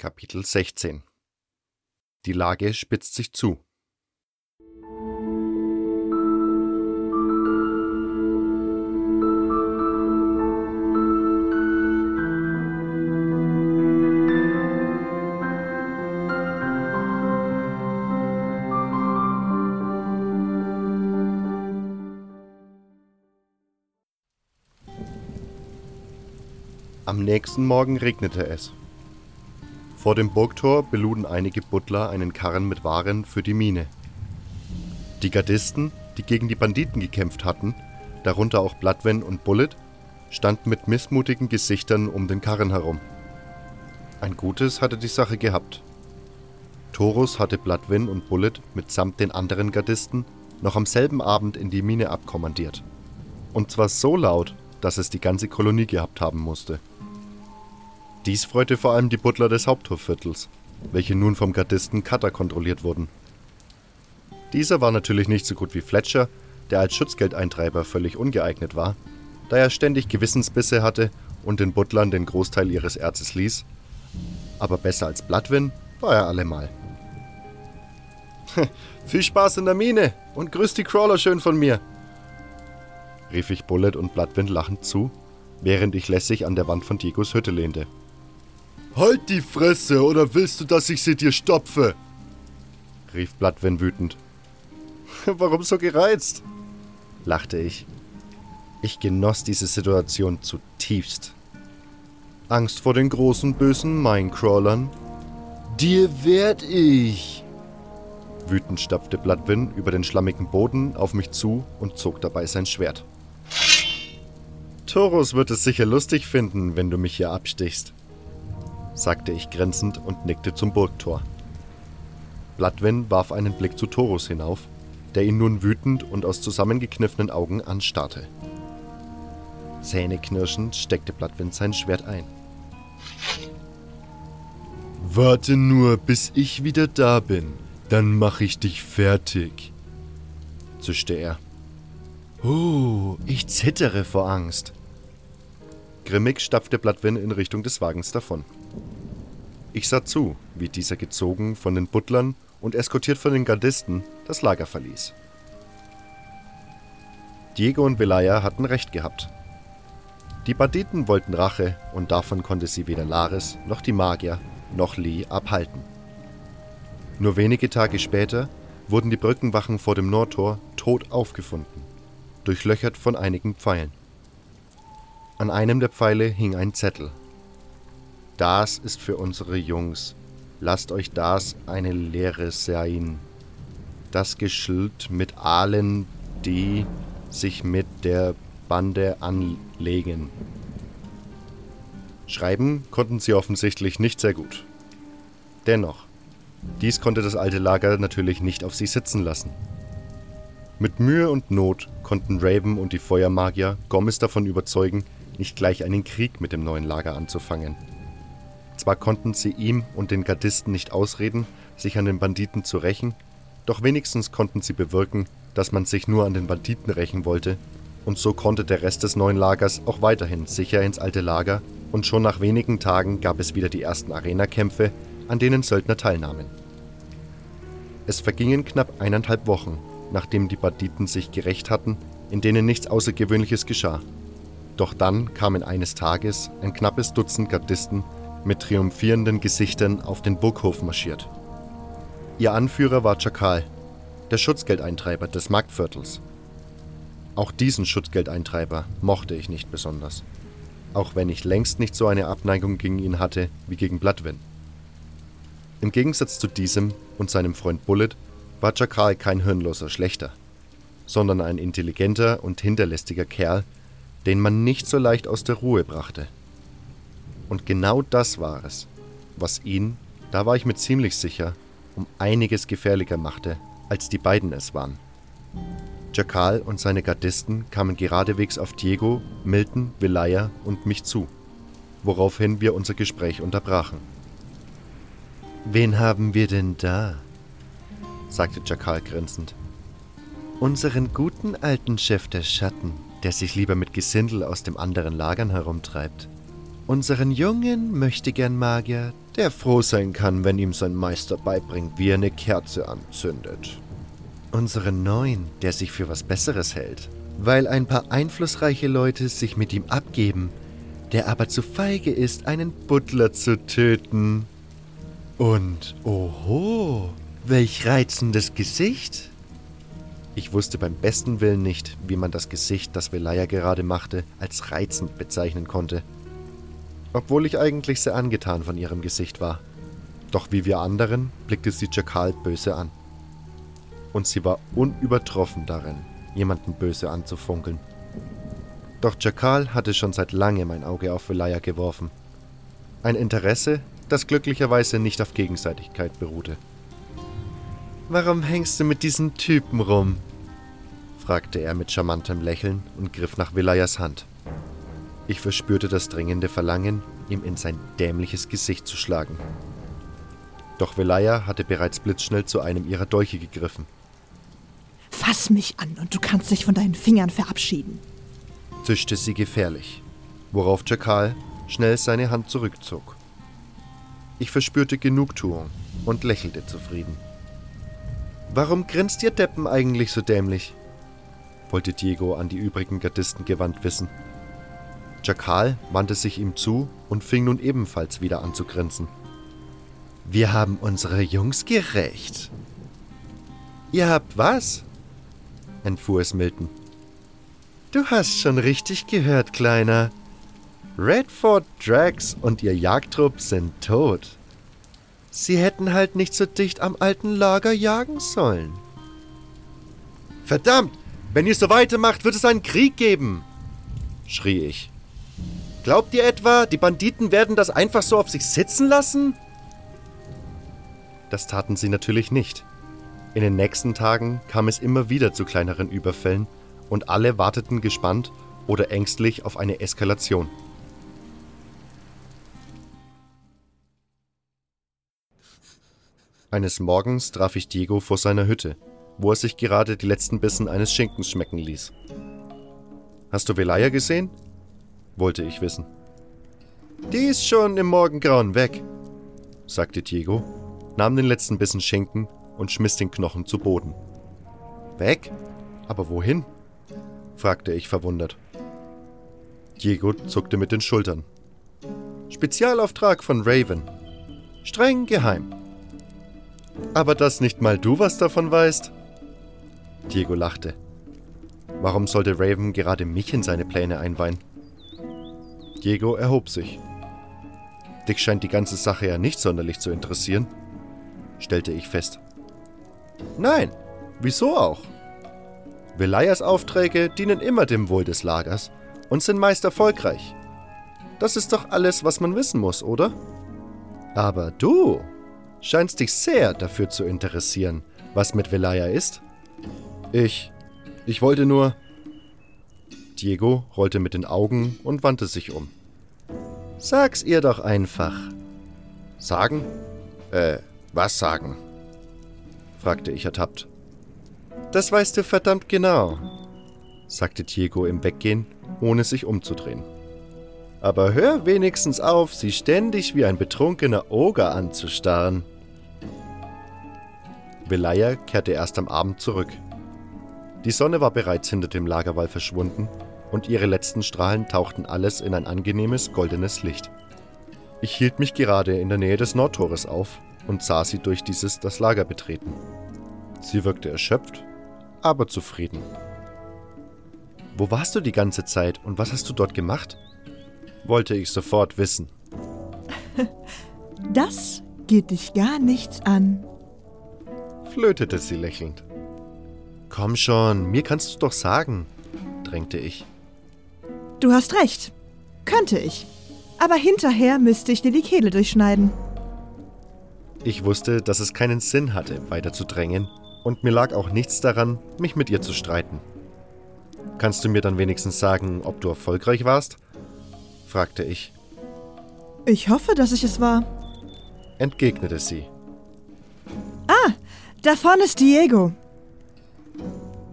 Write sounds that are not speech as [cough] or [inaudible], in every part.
Kapitel 16 Die Lage spitzt sich zu. Am nächsten Morgen regnete es. Vor dem Burgtor beluden einige Butler einen Karren mit Waren für die Mine. Die Gardisten, die gegen die Banditen gekämpft hatten, darunter auch Bloodwen und Bullet, standen mit missmutigen Gesichtern um den Karren herum. Ein Gutes hatte die Sache gehabt. Torus hatte Bloodwin und Bullet mitsamt den anderen Gardisten noch am selben Abend in die Mine abkommandiert. Und zwar so laut, dass es die ganze Kolonie gehabt haben musste. Dies freute vor allem die Butler des Haupthofviertels, welche nun vom Gardisten Cutter kontrolliert wurden. Dieser war natürlich nicht so gut wie Fletcher, der als Schutzgeldeintreiber völlig ungeeignet war, da er ständig Gewissensbisse hatte und den Butlern den Großteil ihres Erzes ließ. Aber besser als Bloodwin war er allemal. [laughs] Viel Spaß in der Mine und grüß die Crawler schön von mir, rief ich Bullet und Bloodwind lachend zu, während ich lässig an der Wand von Diegos Hütte lehnte. Halt die Fresse, oder willst du, dass ich sie dir stopfe? rief Bloodwen wütend. [laughs] Warum so gereizt? lachte ich. Ich genoss diese Situation zutiefst. Angst vor den großen bösen Minecrawlern? Dir werd ich! Wütend stapfte Bloodwin über den schlammigen Boden auf mich zu und zog dabei sein Schwert. Torus wird es sicher lustig finden, wenn du mich hier abstichst, sagte ich grenzend und nickte zum Burgtor. Bloodwin warf einen Blick zu Torus hinauf, der ihn nun wütend und aus zusammengekniffenen Augen anstarrte. Zähneknirschend steckte Bloodwin sein Schwert ein. Warte nur, bis ich wieder da bin, dann mach ich dich fertig, zischte er. Oh, ich zittere vor Angst. Grimmig stapfte Bloodwin in Richtung des Wagens davon. Ich sah zu, wie dieser gezogen von den Butlern und eskortiert von den Gardisten das Lager verließ. Diego und Velaya hatten recht gehabt. Die Banditen wollten Rache und davon konnte sie weder Laris noch die Magier noch Lee abhalten. Nur wenige Tage später wurden die Brückenwachen vor dem Nordtor tot aufgefunden, durchlöchert von einigen Pfeilen. An einem der Pfeile hing ein Zettel, das ist für unsere Jungs. Lasst euch das eine Lehre sein. Das Geschild mit allen, die sich mit der Bande anlegen. Schreiben konnten sie offensichtlich nicht sehr gut. Dennoch, dies konnte das alte Lager natürlich nicht auf sich sitzen lassen. Mit Mühe und Not konnten Raven und die Feuermagier Gomez davon überzeugen, nicht gleich einen Krieg mit dem neuen Lager anzufangen. Zwar konnten sie ihm und den Gardisten nicht ausreden, sich an den Banditen zu rächen, doch wenigstens konnten sie bewirken, dass man sich nur an den Banditen rächen wollte, und so konnte der Rest des neuen Lagers auch weiterhin sicher ins alte Lager, und schon nach wenigen Tagen gab es wieder die ersten Arena-Kämpfe, an denen Söldner teilnahmen. Es vergingen knapp eineinhalb Wochen, nachdem die Banditen sich gerecht hatten, in denen nichts Außergewöhnliches geschah. Doch dann kamen eines Tages ein knappes Dutzend Gardisten mit triumphierenden Gesichtern auf den Burghof marschiert. Ihr Anführer war Chakal, der Schutzgeldeintreiber des Marktviertels. Auch diesen Schutzgeldeintreiber mochte ich nicht besonders, auch wenn ich längst nicht so eine Abneigung gegen ihn hatte wie gegen Bloodwin. Im Gegensatz zu diesem und seinem Freund Bullet war Chakal kein hirnloser Schlechter, sondern ein intelligenter und hinterlistiger Kerl, den man nicht so leicht aus der Ruhe brachte. Und genau das war es, was ihn, da war ich mir ziemlich sicher, um einiges gefährlicher machte, als die beiden es waren. Jakal und seine Gardisten kamen geradewegs auf Diego, Milton, Velaya und mich zu, woraufhin wir unser Gespräch unterbrachen. Wen haben wir denn da? sagte Jakal grinsend. Unseren guten alten Chef der Schatten, der sich lieber mit Gesindel aus dem anderen Lagern herumtreibt. Unseren jungen Möchtegern-Magier, der froh sein kann, wenn ihm sein Meister beibringt, wie er eine Kerze anzündet. Unseren Neuen, der sich für was Besseres hält, weil ein paar einflussreiche Leute sich mit ihm abgeben, der aber zu feige ist, einen Butler zu töten. Und oho, welch reizendes Gesicht! Ich wusste beim besten Willen nicht, wie man das Gesicht, das Velaya gerade machte, als reizend bezeichnen konnte. Obwohl ich eigentlich sehr angetan von ihrem Gesicht war. Doch wie wir anderen blickte sie Jakal böse an. Und sie war unübertroffen darin, jemanden böse anzufunkeln. Doch Jakal hatte schon seit langem ein Auge auf Velaya geworfen. Ein Interesse, das glücklicherweise nicht auf Gegenseitigkeit beruhte. Warum hängst du mit diesem Typen rum? fragte er mit charmantem Lächeln und griff nach Velayas Hand. Ich verspürte das dringende Verlangen, ihm in sein dämliches Gesicht zu schlagen. Doch Velaya hatte bereits blitzschnell zu einem ihrer Dolche gegriffen. Fass mich an und du kannst dich von deinen Fingern verabschieden, zischte sie gefährlich, worauf Jakal schnell seine Hand zurückzog. Ich verspürte Genugtuung und lächelte zufrieden. Warum grinst ihr Deppen eigentlich so dämlich? wollte Diego an die übrigen Gardisten gewandt wissen. Jakal wandte sich ihm zu und fing nun ebenfalls wieder an zu grinsen. Wir haben unsere Jungs gerecht. Ihr habt was? entfuhr es Milton. Du hast schon richtig gehört, Kleiner. Redford Drax und ihr Jagdtrupp sind tot. Sie hätten halt nicht so dicht am alten Lager jagen sollen. Verdammt! Wenn ihr so weitermacht, wird es einen Krieg geben! schrie ich. Glaubt ihr etwa, die Banditen werden das einfach so auf sich sitzen lassen? Das taten sie natürlich nicht. In den nächsten Tagen kam es immer wieder zu kleineren Überfällen und alle warteten gespannt oder ängstlich auf eine Eskalation. Eines Morgens traf ich Diego vor seiner Hütte, wo er sich gerade die letzten Bissen eines Schinkens schmecken ließ. Hast du Velaya gesehen? Wollte ich wissen. Die ist schon im Morgengrauen weg, sagte Diego, nahm den letzten Bissen Schinken und schmiss den Knochen zu Boden. Weg? Aber wohin? fragte ich verwundert. Diego zuckte mit den Schultern. Spezialauftrag von Raven. Streng geheim. Aber dass nicht mal du was davon weißt? Diego lachte. Warum sollte Raven gerade mich in seine Pläne einweihen? Diego erhob sich. Dich scheint die ganze Sache ja nicht sonderlich zu interessieren, stellte ich fest. Nein, wieso auch? Velayas Aufträge dienen immer dem Wohl des Lagers und sind meist erfolgreich. Das ist doch alles, was man wissen muss, oder? Aber du scheinst dich sehr dafür zu interessieren, was mit Velaya ist. Ich. Ich wollte nur. Diego rollte mit den Augen und wandte sich um. Sag's ihr doch einfach. Sagen? Äh, was sagen? fragte ich ertappt. Das weißt du verdammt genau, sagte Diego im Weggehen, ohne sich umzudrehen. Aber hör wenigstens auf, sie ständig wie ein betrunkener Oger anzustarren. Velaya kehrte erst am Abend zurück. Die Sonne war bereits hinter dem Lagerwall verschwunden und ihre letzten Strahlen tauchten alles in ein angenehmes goldenes Licht. Ich hielt mich gerade in der Nähe des Nordtores auf und sah sie durch dieses das Lager betreten. Sie wirkte erschöpft, aber zufrieden. Wo warst du die ganze Zeit und was hast du dort gemacht? wollte ich sofort wissen. [laughs] Das geht dich gar nichts an, flötete sie lächelnd. Komm schon, mir kannst du doch sagen, drängte ich. Du hast recht. Könnte ich. Aber hinterher müsste ich dir die Kehle durchschneiden. Ich wusste, dass es keinen Sinn hatte, weiter zu drängen, und mir lag auch nichts daran, mich mit ihr zu streiten. Kannst du mir dann wenigstens sagen, ob du erfolgreich warst? fragte ich. Ich hoffe, dass ich es war, entgegnete sie. Ah, da vorne ist Diego.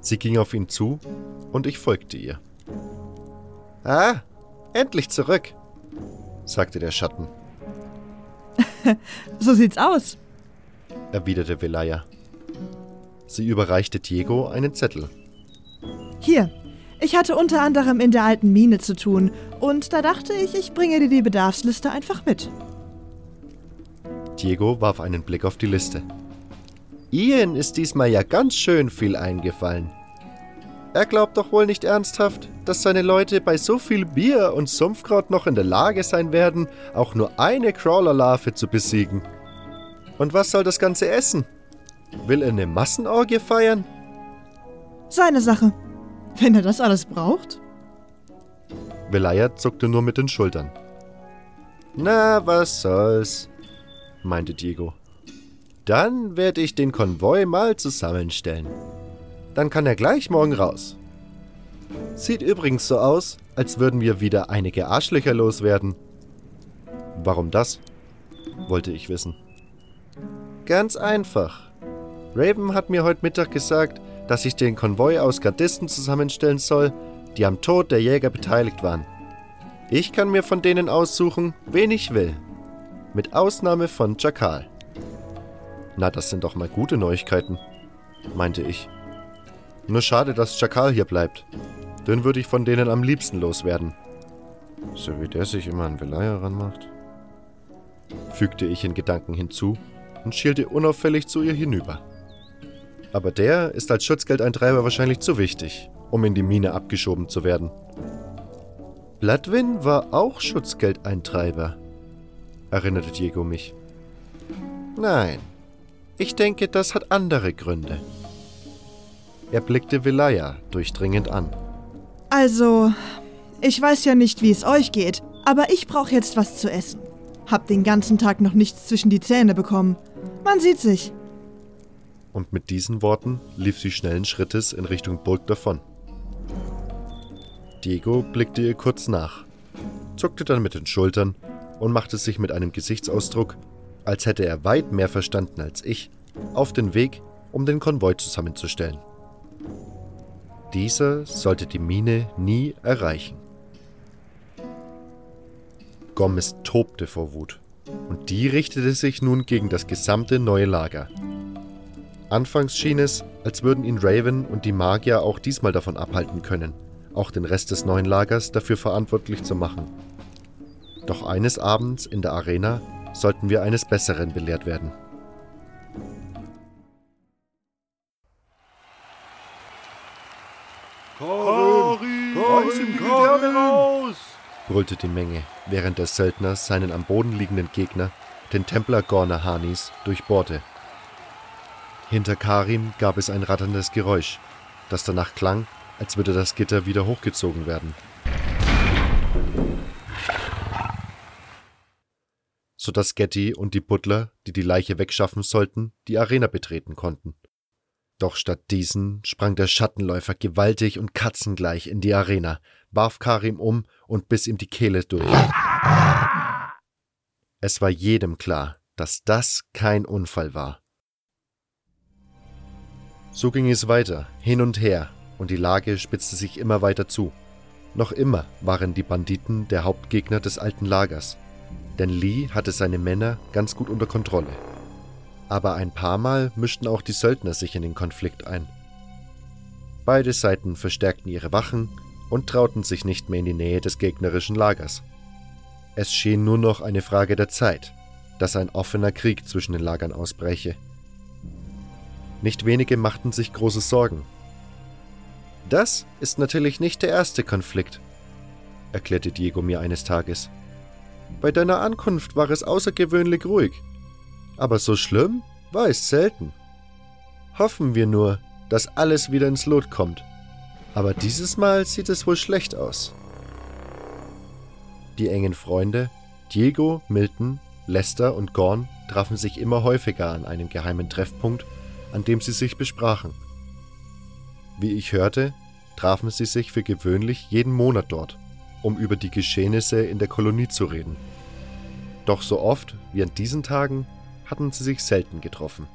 Sie ging auf ihn zu und ich folgte ihr. Ah, endlich zurück, sagte der Schatten. [laughs] so sieht's aus, erwiderte Velaya. Sie überreichte Diego einen Zettel. Hier, ich hatte unter anderem in der alten Mine zu tun und da dachte ich, ich bringe dir die Bedarfsliste einfach mit. Diego warf einen Blick auf die Liste. Ian ist diesmal ja ganz schön viel eingefallen. Er glaubt doch wohl nicht ernsthaft, dass seine Leute bei so viel Bier und Sumpfkraut noch in der Lage sein werden, auch nur eine Crawler-Larve zu besiegen. Und was soll das Ganze essen? Will er eine Massenorgie feiern? Seine Sache. Wenn er das alles braucht? Velaya zuckte nur mit den Schultern. Na, was soll's, meinte Diego. Dann werde ich den Konvoi mal zusammenstellen. Dann kann er gleich morgen raus. Sieht übrigens so aus, als würden wir wieder einige Arschlöcher loswerden. Warum das? wollte ich wissen. Ganz einfach. Raven hat mir heute Mittag gesagt, dass ich den Konvoi aus Gardisten zusammenstellen soll, die am Tod der Jäger beteiligt waren. Ich kann mir von denen aussuchen, wen ich will. Mit Ausnahme von Jakal. Na, das sind doch mal gute Neuigkeiten, meinte ich. Nur schade, dass Jakal hier bleibt. Den würde ich von denen am liebsten loswerden. So wie der sich immer an Velaya ranmacht. Fügte ich in Gedanken hinzu und schielte unauffällig zu ihr hinüber. Aber der ist als Schutzgeldeintreiber wahrscheinlich zu wichtig, um in die Mine abgeschoben zu werden. Bloodwin war auch Schutzgeldeintreiber, erinnerte Diego mich. Nein, ich denke, das hat andere Gründe. Er blickte Velaya durchdringend an. Also, ich weiß ja nicht, wie es euch geht, aber ich brauche jetzt was zu essen. Hab den ganzen Tag noch nichts zwischen die Zähne bekommen. Man sieht sich. Und mit diesen Worten lief sie schnellen Schrittes in Richtung Burg davon. Diego blickte ihr kurz nach, zuckte dann mit den Schultern und machte sich mit einem Gesichtsausdruck, als hätte er weit mehr verstanden als ich, auf den Weg, um den Konvoi zusammenzustellen. Dieser sollte die Mine nie erreichen. Gomez tobte vor Wut, und die richtete sich nun gegen das gesamte neue Lager. Anfangs schien es, als würden ihn Raven und die Magier auch diesmal davon abhalten können, auch den Rest des neuen Lagers dafür verantwortlich zu machen. Doch eines Abends in der Arena sollten wir eines Besseren belehrt werden. Reißen die Gewehre raus! brüllte die Menge, während der Söldner seinen am Boden liegenden Gegner, den Templer Gorner Hanis, durchbohrte. Hinter Karim gab es ein ratterndes Geräusch, das danach klang, als würde das Gitter wieder hochgezogen werden. Sodass Getty und die Butler, die die Leiche wegschaffen sollten, die Arena betreten konnten. Doch statt diesen sprang der Schattenläufer gewaltig und katzengleich in die Arena, warf Karim um und biss ihm die Kehle durch. Es war jedem klar, dass das kein Unfall war. So ging es weiter, hin und her, und die Lage spitzte sich immer weiter zu. Noch immer waren die Banditen der Hauptgegner des alten Lagers, denn Lee hatte seine Männer ganz gut unter Kontrolle aber ein paar Mal mischten auch die Söldner sich in den Konflikt ein. Beide Seiten verstärkten ihre Wachen und trauten sich nicht mehr in die Nähe des gegnerischen Lagers. Es schien nur noch eine Frage der Zeit, dass ein offener Krieg zwischen den Lagern ausbreche. Nicht wenige machten sich große Sorgen. Das ist natürlich nicht der erste Konflikt, erklärte Diego mir eines Tages. Bei deiner Ankunft war es außergewöhnlich ruhig aber so schlimm war es selten. Hoffen wir nur, dass alles wieder ins Lot kommt. Aber dieses Mal sieht es wohl schlecht aus. Die engen Freunde, Diego, Milton, Lester und Gorn, trafen sich immer häufiger an einem geheimen Treffpunkt, an dem sie sich besprachen. Wie ich hörte, trafen sie sich für gewöhnlich jeden Monat dort, um über die Geschehnisse in der Kolonie zu reden. Doch so oft wie an diesen Tagen hatten sie sich selten getroffen.